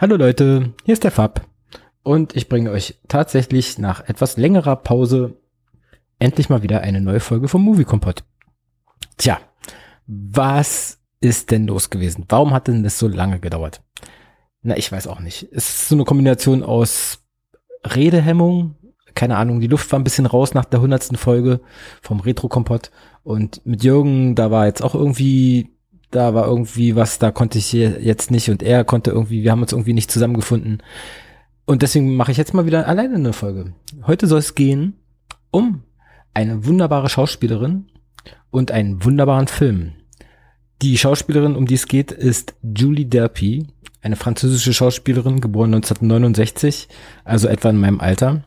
Hallo Leute, hier ist der Fab und ich bringe euch tatsächlich nach etwas längerer Pause endlich mal wieder eine neue Folge vom Movie Kompott. Tja, was ist denn los gewesen? Warum hat denn das so lange gedauert? Na, ich weiß auch nicht. Es ist so eine Kombination aus Redehemmung, keine Ahnung, die Luft war ein bisschen raus nach der hundertsten Folge vom Retro-Kompott und mit Jürgen, da war jetzt auch irgendwie da war irgendwie was, da konnte ich jetzt nicht und er konnte irgendwie, wir haben uns irgendwie nicht zusammengefunden. Und deswegen mache ich jetzt mal wieder alleine eine Folge. Heute soll es gehen um eine wunderbare Schauspielerin und einen wunderbaren Film. Die Schauspielerin, um die es geht, ist Julie Delpy, eine französische Schauspielerin, geboren 1969, also etwa in meinem Alter.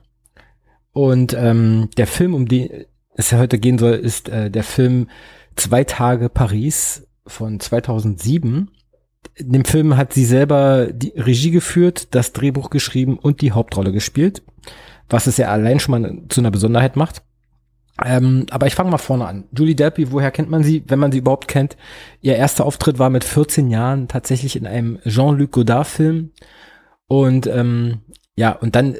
Und ähm, der Film, um den es ja heute gehen soll, ist äh, der Film Zwei Tage Paris von 2007. In dem Film hat sie selber die Regie geführt, das Drehbuch geschrieben und die Hauptrolle gespielt, was es ja allein schon mal zu einer Besonderheit macht. Ähm, aber ich fange mal vorne an. Julie Delpy, woher kennt man sie, wenn man sie überhaupt kennt? Ihr erster Auftritt war mit 14 Jahren tatsächlich in einem Jean-Luc Godard-Film. Und ähm, ja, und dann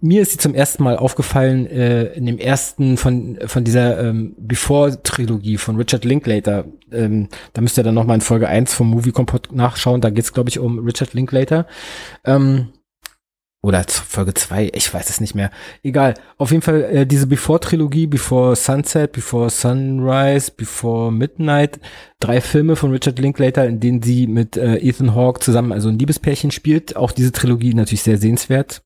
mir ist sie zum ersten Mal aufgefallen äh, in dem ersten von von dieser ähm, Before-Trilogie von Richard Linklater. Ähm, da müsst ihr dann nochmal in Folge 1 vom Movie Kompott nachschauen. Da geht's glaube ich, um Richard Linklater. Ähm, oder Folge 2, ich weiß es nicht mehr. Egal. Auf jeden Fall äh, diese Before-Trilogie, Before Sunset, Before Sunrise, Before Midnight. Drei Filme von Richard Linklater, in denen sie mit äh, Ethan Hawke zusammen also ein Liebespärchen spielt. Auch diese Trilogie natürlich sehr sehenswert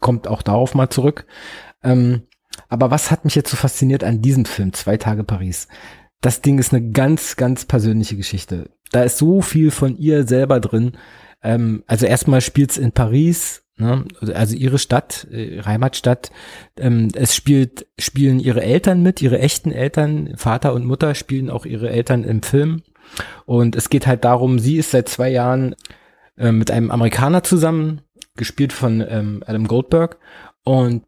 kommt auch darauf mal zurück. Ähm, aber was hat mich jetzt so fasziniert an diesem Film, Zwei Tage Paris? Das Ding ist eine ganz, ganz persönliche Geschichte. Da ist so viel von ihr selber drin. Ähm, also erstmal spielt's in Paris, ne? also ihre Stadt, äh, Heimatstadt. Ähm, es spielt, spielen ihre Eltern mit, ihre echten Eltern, Vater und Mutter spielen auch ihre Eltern im Film. Und es geht halt darum, sie ist seit zwei Jahren äh, mit einem Amerikaner zusammen, gespielt von ähm, Adam Goldberg. Und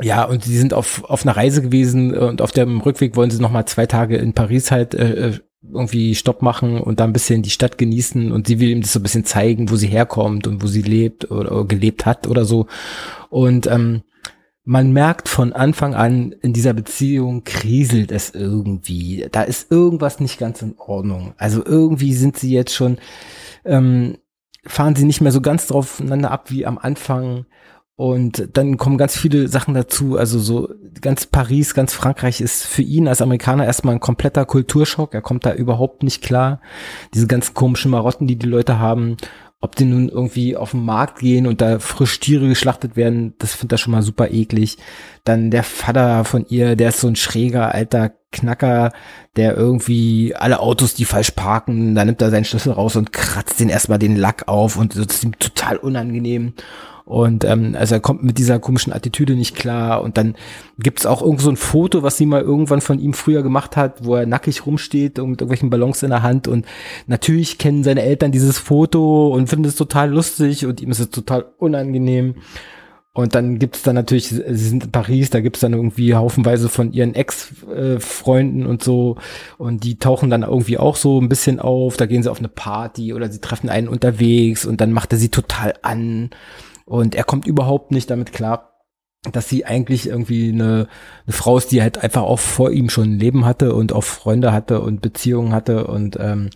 ja, und sie sind auf, auf einer Reise gewesen und auf dem Rückweg wollen sie nochmal zwei Tage in Paris halt äh, äh, irgendwie Stopp machen und da ein bisschen die Stadt genießen und sie will ihm das so ein bisschen zeigen, wo sie herkommt und wo sie lebt oder, gelebt hat oder so. Und ähm, man merkt von Anfang an, in dieser Beziehung kriselt es irgendwie. Da ist irgendwas nicht ganz in Ordnung. Also irgendwie sind sie jetzt schon ähm, fahren sie nicht mehr so ganz draufeinander ab wie am Anfang. Und dann kommen ganz viele Sachen dazu. Also so ganz Paris, ganz Frankreich ist für ihn als Amerikaner erstmal ein kompletter Kulturschock. Er kommt da überhaupt nicht klar. Diese ganzen komischen Marotten, die die Leute haben, ob die nun irgendwie auf den Markt gehen und da frisch Tiere geschlachtet werden, das findet er schon mal super eklig. Dann der Vater von ihr, der ist so ein schräger alter Knacker, der irgendwie alle Autos, die falsch parken, da nimmt er seinen Schlüssel raus und kratzt den erstmal den Lack auf und das ist ihm total unangenehm. Und ähm, also er kommt mit dieser komischen Attitüde nicht klar. Und dann gibt's auch irgend so ein Foto, was sie mal irgendwann von ihm früher gemacht hat, wo er nackig rumsteht und mit irgendwelchen Ballons in der Hand. Und natürlich kennen seine Eltern dieses Foto und finden es total lustig und ihm ist es total unangenehm. Und dann gibt's dann natürlich, sie sind in Paris, da gibt's dann irgendwie haufenweise von ihren Ex-Freunden und so. Und die tauchen dann irgendwie auch so ein bisschen auf. Da gehen sie auf eine Party oder sie treffen einen unterwegs und dann macht er sie total an. Und er kommt überhaupt nicht damit klar, dass sie eigentlich irgendwie eine, eine Frau ist, die halt einfach auch vor ihm schon ein Leben hatte und auch Freunde hatte und Beziehungen hatte und ähm,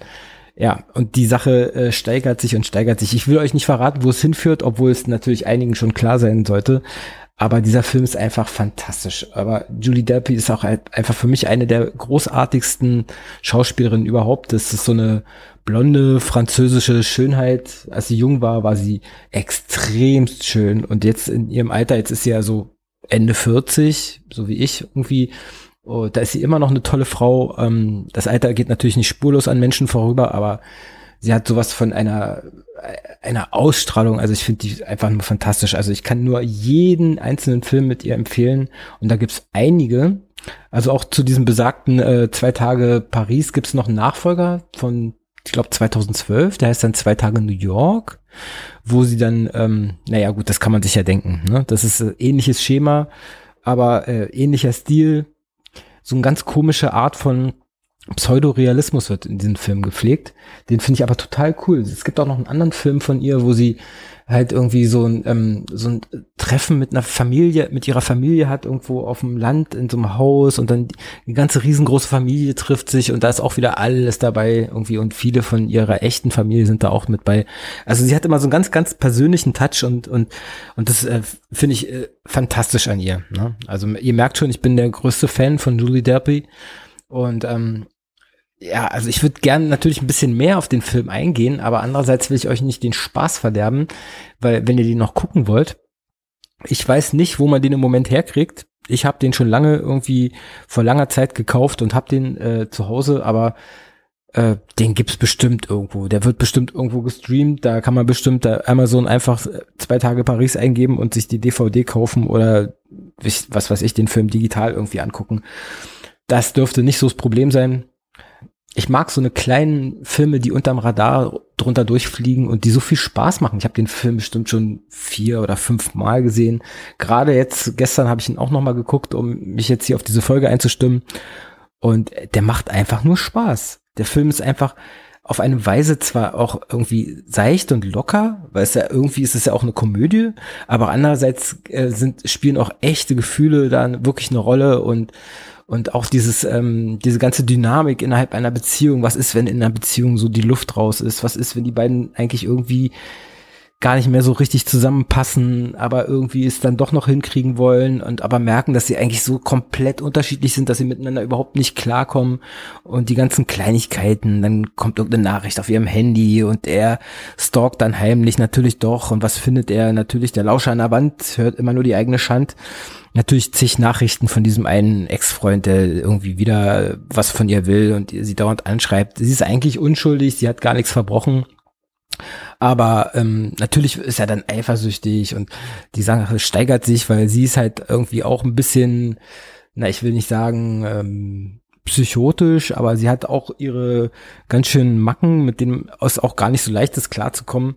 ja, und die Sache äh, steigert sich und steigert sich. Ich will euch nicht verraten, wo es hinführt, obwohl es natürlich einigen schon klar sein sollte. Aber dieser Film ist einfach fantastisch. Aber Julie Delpy ist auch einfach für mich eine der großartigsten Schauspielerinnen überhaupt. Das ist so eine blonde französische Schönheit. Als sie jung war, war sie extremst schön. Und jetzt in ihrem Alter, jetzt ist sie ja so Ende 40, so wie ich irgendwie. Oh, da ist sie immer noch eine tolle Frau. Ähm, das Alter geht natürlich nicht spurlos an Menschen vorüber, aber sie hat sowas von einer, einer Ausstrahlung. Also ich finde die einfach nur fantastisch. Also ich kann nur jeden einzelnen Film mit ihr empfehlen. Und da gibt's einige. Also auch zu diesem besagten äh, zwei Tage Paris gibt's noch einen Nachfolger von, ich glaube 2012. Der heißt dann zwei Tage New York, wo sie dann, ähm, naja gut, das kann man sich ja denken. Ne? Das ist äh, ähnliches Schema, aber äh, ähnlicher Stil. So eine ganz komische Art von Pseudorealismus wird in diesem Film gepflegt. Den finde ich aber total cool. Es gibt auch noch einen anderen Film von ihr, wo sie halt irgendwie so ein, ähm, so ein Treffen mit einer Familie, mit ihrer Familie hat, irgendwo auf dem Land, in so einem Haus und dann die ganze riesengroße Familie trifft sich und da ist auch wieder alles dabei irgendwie und viele von ihrer echten Familie sind da auch mit bei. Also sie hat immer so einen ganz, ganz persönlichen Touch und, und, und das äh, finde ich äh, fantastisch an ihr. Ne? Also ihr merkt schon, ich bin der größte Fan von Julie Derby und ähm, ja, also ich würde gerne natürlich ein bisschen mehr auf den Film eingehen, aber andererseits will ich euch nicht den Spaß verderben, weil wenn ihr den noch gucken wollt, ich weiß nicht, wo man den im Moment herkriegt. Ich habe den schon lange irgendwie vor langer Zeit gekauft und habe den äh, zu Hause, aber äh, den gibt's bestimmt irgendwo. Der wird bestimmt irgendwo gestreamt. Da kann man bestimmt da Amazon einfach zwei Tage Paris eingeben und sich die DVD kaufen oder was weiß ich, den Film digital irgendwie angucken. Das dürfte nicht so das Problem sein ich mag so eine kleinen Filme, die unterm Radar drunter durchfliegen und die so viel Spaß machen. Ich habe den Film bestimmt schon vier oder fünf Mal gesehen. Gerade jetzt, gestern habe ich ihn auch noch mal geguckt, um mich jetzt hier auf diese Folge einzustimmen. Und der macht einfach nur Spaß. Der Film ist einfach auf eine Weise zwar auch irgendwie seicht und locker, weil es ja irgendwie ist es ja auch eine Komödie, aber andererseits äh, sind spielen auch echte Gefühle da wirklich eine Rolle und und auch dieses, ähm, diese ganze Dynamik innerhalb einer Beziehung. Was ist, wenn in einer Beziehung so die Luft raus ist? Was ist, wenn die beiden eigentlich irgendwie gar nicht mehr so richtig zusammenpassen, aber irgendwie es dann doch noch hinkriegen wollen und aber merken, dass sie eigentlich so komplett unterschiedlich sind, dass sie miteinander überhaupt nicht klarkommen und die ganzen Kleinigkeiten, dann kommt irgendeine Nachricht auf ihrem Handy und er stalkt dann heimlich natürlich doch und was findet er? Natürlich der Lauscher an der Wand, hört immer nur die eigene Schand. Natürlich zig Nachrichten von diesem einen Ex-Freund, der irgendwie wieder was von ihr will und sie dauernd anschreibt. Sie ist eigentlich unschuldig, sie hat gar nichts verbrochen aber ähm, natürlich ist er dann eifersüchtig und die Sache steigert sich, weil sie ist halt irgendwie auch ein bisschen, na, ich will nicht sagen, ähm, psychotisch, aber sie hat auch ihre ganz schönen Macken, mit denen es auch gar nicht so leicht ist, klarzukommen.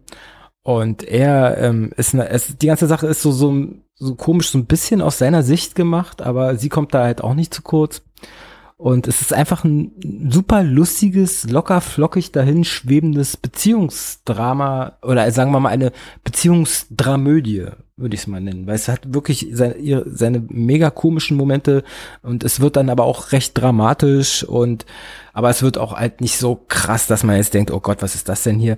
Und er ähm, ist, eine, es, die ganze Sache ist so, so, so komisch, so ein bisschen aus seiner Sicht gemacht, aber sie kommt da halt auch nicht zu kurz. Und es ist einfach ein super lustiges, locker flockig dahin schwebendes Beziehungsdrama oder sagen wir mal eine Beziehungsdramödie, würde ich es mal nennen. Weil es hat wirklich seine, seine mega komischen Momente und es wird dann aber auch recht dramatisch und aber es wird auch halt nicht so krass, dass man jetzt denkt, oh Gott, was ist das denn hier?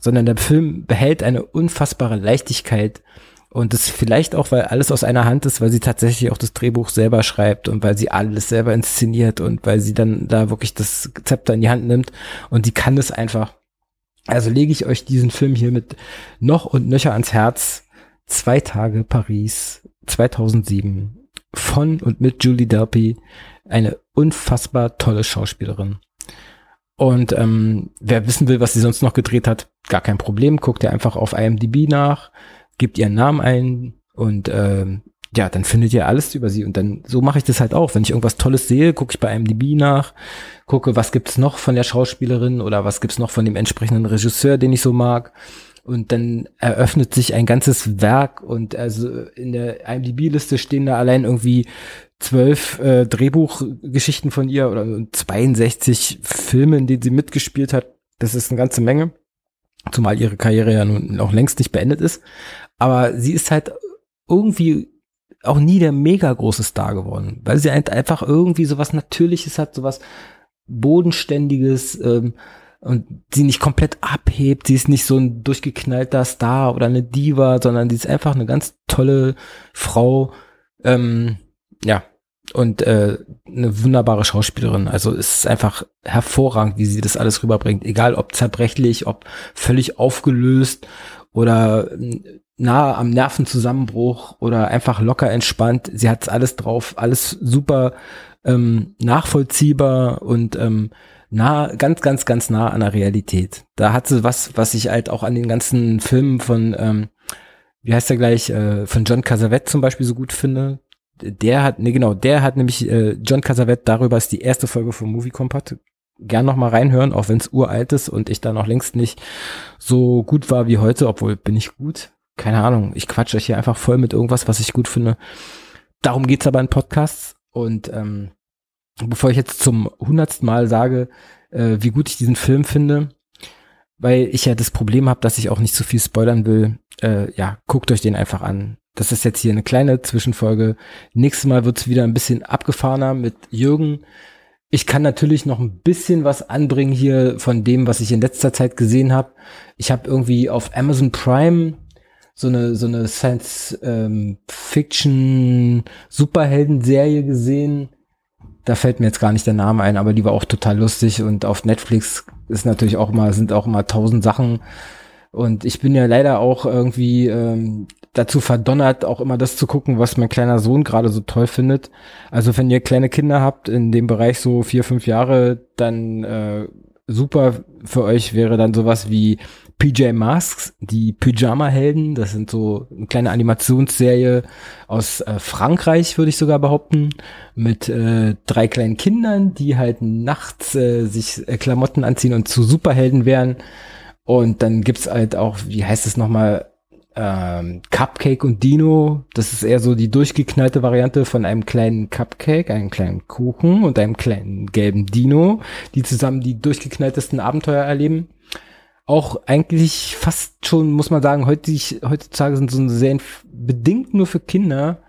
Sondern der Film behält eine unfassbare Leichtigkeit und das vielleicht auch, weil alles aus einer Hand ist, weil sie tatsächlich auch das Drehbuch selber schreibt und weil sie alles selber inszeniert und weil sie dann da wirklich das Zepter in die Hand nimmt und die kann das einfach. Also lege ich euch diesen Film hier mit noch und nöcher ans Herz. Zwei Tage Paris 2007 von und mit Julie Delpy. Eine unfassbar tolle Schauspielerin. Und ähm, wer wissen will, was sie sonst noch gedreht hat, gar kein Problem. Guckt ihr einfach auf IMDb nach gebt ihren Namen ein und äh, ja, dann findet ihr alles über sie. Und dann, so mache ich das halt auch. Wenn ich irgendwas Tolles sehe, gucke ich bei IMDb nach, gucke, was gibt's noch von der Schauspielerin oder was gibt's noch von dem entsprechenden Regisseur, den ich so mag. Und dann eröffnet sich ein ganzes Werk und also in der IMDb-Liste stehen da allein irgendwie zwölf äh, Drehbuchgeschichten von ihr oder 62 Filme, in denen sie mitgespielt hat. Das ist eine ganze Menge. Zumal ihre Karriere ja nun auch längst nicht beendet ist. Aber sie ist halt irgendwie auch nie der mega große Star geworden, weil sie halt einfach irgendwie sowas Natürliches hat, sowas Bodenständiges, ähm, und sie nicht komplett abhebt. Sie ist nicht so ein durchgeknallter Star oder eine Diva, sondern sie ist einfach eine ganz tolle Frau. Ähm, ja, und äh, eine wunderbare Schauspielerin. Also es ist einfach hervorragend, wie sie das alles rüberbringt. Egal ob zerbrechlich, ob völlig aufgelöst oder äh, nahe am Nervenzusammenbruch oder einfach locker entspannt. Sie hat alles drauf, alles super ähm, nachvollziehbar und ähm, nah, ganz, ganz, ganz nah an der Realität. Da hat sie was, was ich halt auch an den ganzen Filmen von, ähm, wie heißt der gleich, äh, von John Casavet zum Beispiel so gut finde. Der hat, nee genau, der hat nämlich äh, John Casavet, darüber ist die erste Folge von Movie Compact. Gern noch mal reinhören, auch wenn es uralt ist und ich da noch längst nicht so gut war wie heute, obwohl bin ich gut. Keine Ahnung, ich quatsch euch hier einfach voll mit irgendwas, was ich gut finde. Darum geht's aber in Podcasts und ähm, bevor ich jetzt zum hundertsten Mal sage, äh, wie gut ich diesen Film finde, weil ich ja das Problem habe, dass ich auch nicht zu so viel spoilern will, äh, ja, guckt euch den einfach an. Das ist jetzt hier eine kleine Zwischenfolge. Nächstes Mal wird's wieder ein bisschen abgefahrener mit Jürgen. Ich kann natürlich noch ein bisschen was anbringen hier von dem, was ich in letzter Zeit gesehen habe. Ich habe irgendwie auf Amazon Prime so eine so eine Science ähm, Fiction Superhelden-Serie gesehen da fällt mir jetzt gar nicht der Name ein, aber die war auch total lustig und auf Netflix ist natürlich auch mal, sind auch mal tausend Sachen. Und ich bin ja leider auch irgendwie ähm, dazu verdonnert, auch immer das zu gucken, was mein kleiner Sohn gerade so toll findet. Also wenn ihr kleine Kinder habt in dem Bereich so vier, fünf Jahre, dann äh, super für euch wäre dann sowas wie PJ Masks, die Pyjama-Helden. Das sind so eine kleine Animationsserie aus äh, Frankreich, würde ich sogar behaupten, mit äh, drei kleinen Kindern, die halt nachts äh, sich äh, Klamotten anziehen und zu Superhelden werden. Und dann gibt's halt auch, wie heißt es nochmal, ähm, Cupcake und Dino. Das ist eher so die durchgeknallte Variante von einem kleinen Cupcake, einem kleinen Kuchen und einem kleinen gelben Dino, die zusammen die durchgeknalltesten Abenteuer erleben auch eigentlich fast schon, muss man sagen, heutzutage sind so Serien bedingt nur für Kinder,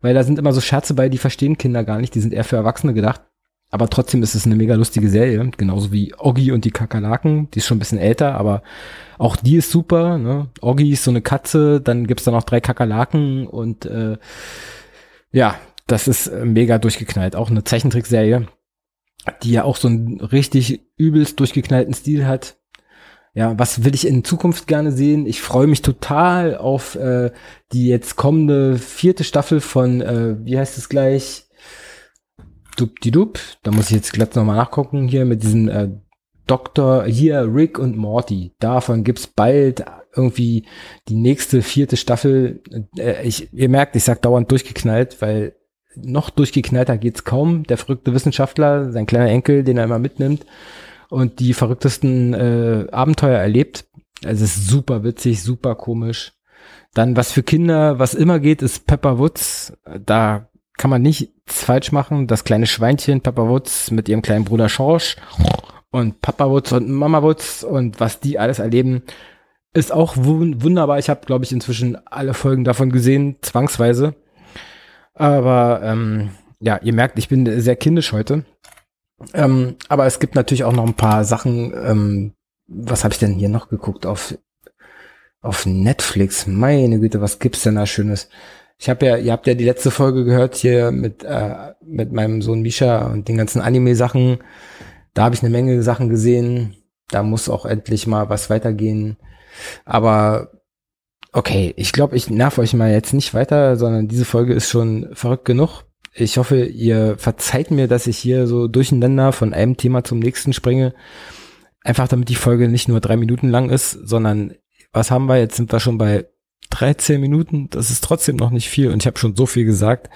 weil da sind immer so Scherze bei, die verstehen Kinder gar nicht, die sind eher für Erwachsene gedacht. Aber trotzdem ist es eine mega lustige Serie, genauso wie Oggi und die Kakerlaken, die ist schon ein bisschen älter, aber auch die ist super. Ne? Oggi ist so eine Katze, dann gibt's da noch drei Kakerlaken und äh, ja, das ist mega durchgeknallt. Auch eine Zeichentrickserie, die ja auch so einen richtig übelst durchgeknallten Stil hat ja, was will ich in Zukunft gerne sehen? Ich freue mich total auf äh, die jetzt kommende vierte Staffel von, äh, wie heißt es gleich? Dub. Da muss ich jetzt glatt nochmal nachgucken hier mit diesen äh, Doktor, hier Rick und Morty. Davon gibt's bald irgendwie die nächste vierte Staffel. Äh, ich, ihr merkt, ich sag dauernd durchgeknallt, weil noch durchgeknallter geht's kaum. Der verrückte Wissenschaftler, sein kleiner Enkel, den er immer mitnimmt und die verrücktesten äh, Abenteuer erlebt. Also es ist super witzig, super komisch. Dann was für Kinder, was immer geht, ist Pepper Woods. Da kann man nichts falsch machen. Das kleine Schweinchen Pepper Woods mit ihrem kleinen Bruder Schorsch und Papa Woods und Mama Woods und was die alles erleben, ist auch wunderbar. Ich habe, glaube ich, inzwischen alle Folgen davon gesehen, zwangsweise. Aber ähm, ja, ihr merkt, ich bin sehr kindisch heute. Ähm, aber es gibt natürlich auch noch ein paar Sachen. Ähm, was habe ich denn hier noch geguckt auf auf Netflix? Meine Güte, was gibt's denn da Schönes? Ich habe ja, ihr habt ja die letzte Folge gehört hier mit äh, mit meinem Sohn Misha und den ganzen Anime-Sachen. Da habe ich eine Menge Sachen gesehen. Da muss auch endlich mal was weitergehen. Aber okay, ich glaube, ich nerv euch mal jetzt nicht weiter, sondern diese Folge ist schon verrückt genug ich hoffe, ihr verzeiht mir, dass ich hier so durcheinander von einem Thema zum nächsten springe. Einfach damit die Folge nicht nur drei Minuten lang ist, sondern was haben wir? Jetzt sind wir schon bei 13 Minuten. Das ist trotzdem noch nicht viel und ich habe schon so viel gesagt.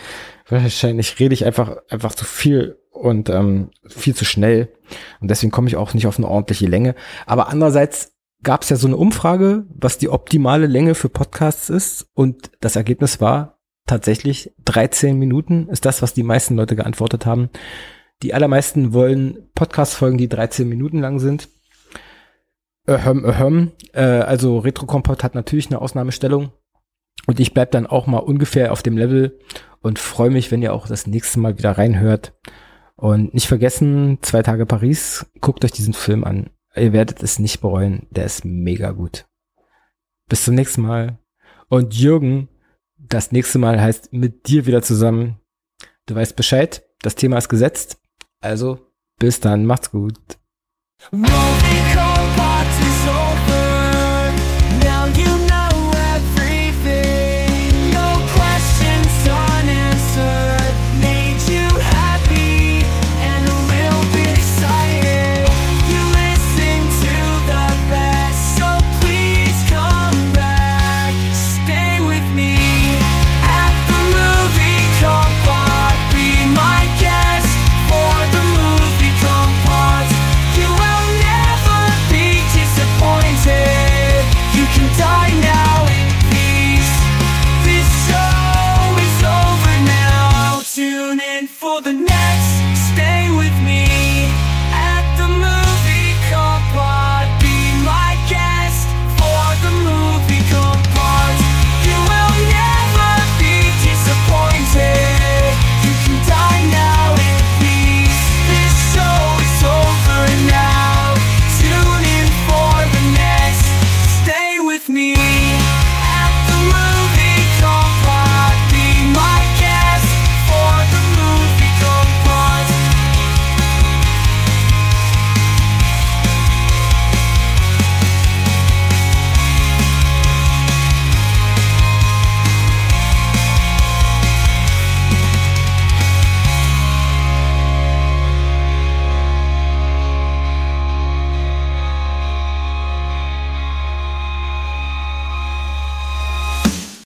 Wahrscheinlich rede ich einfach, einfach zu viel und ähm, viel zu schnell. Und deswegen komme ich auch nicht auf eine ordentliche Länge. Aber andererseits gab es ja so eine Umfrage, was die optimale Länge für Podcasts ist. Und das Ergebnis war, tatsächlich 13 Minuten ist das, was die meisten Leute geantwortet haben. Die allermeisten wollen Podcast-Folgen, die 13 Minuten lang sind. Ahem, ahem. Äh, also Retrokompott hat natürlich eine Ausnahmestellung. Und ich bleib dann auch mal ungefähr auf dem Level und freue mich, wenn ihr auch das nächste Mal wieder reinhört. Und nicht vergessen, zwei Tage Paris, guckt euch diesen Film an. Ihr werdet es nicht bereuen. Der ist mega gut. Bis zum nächsten Mal. Und Jürgen, das nächste Mal heißt mit dir wieder zusammen. Du weißt Bescheid. Das Thema ist gesetzt. Also bis dann. Macht's gut. Movie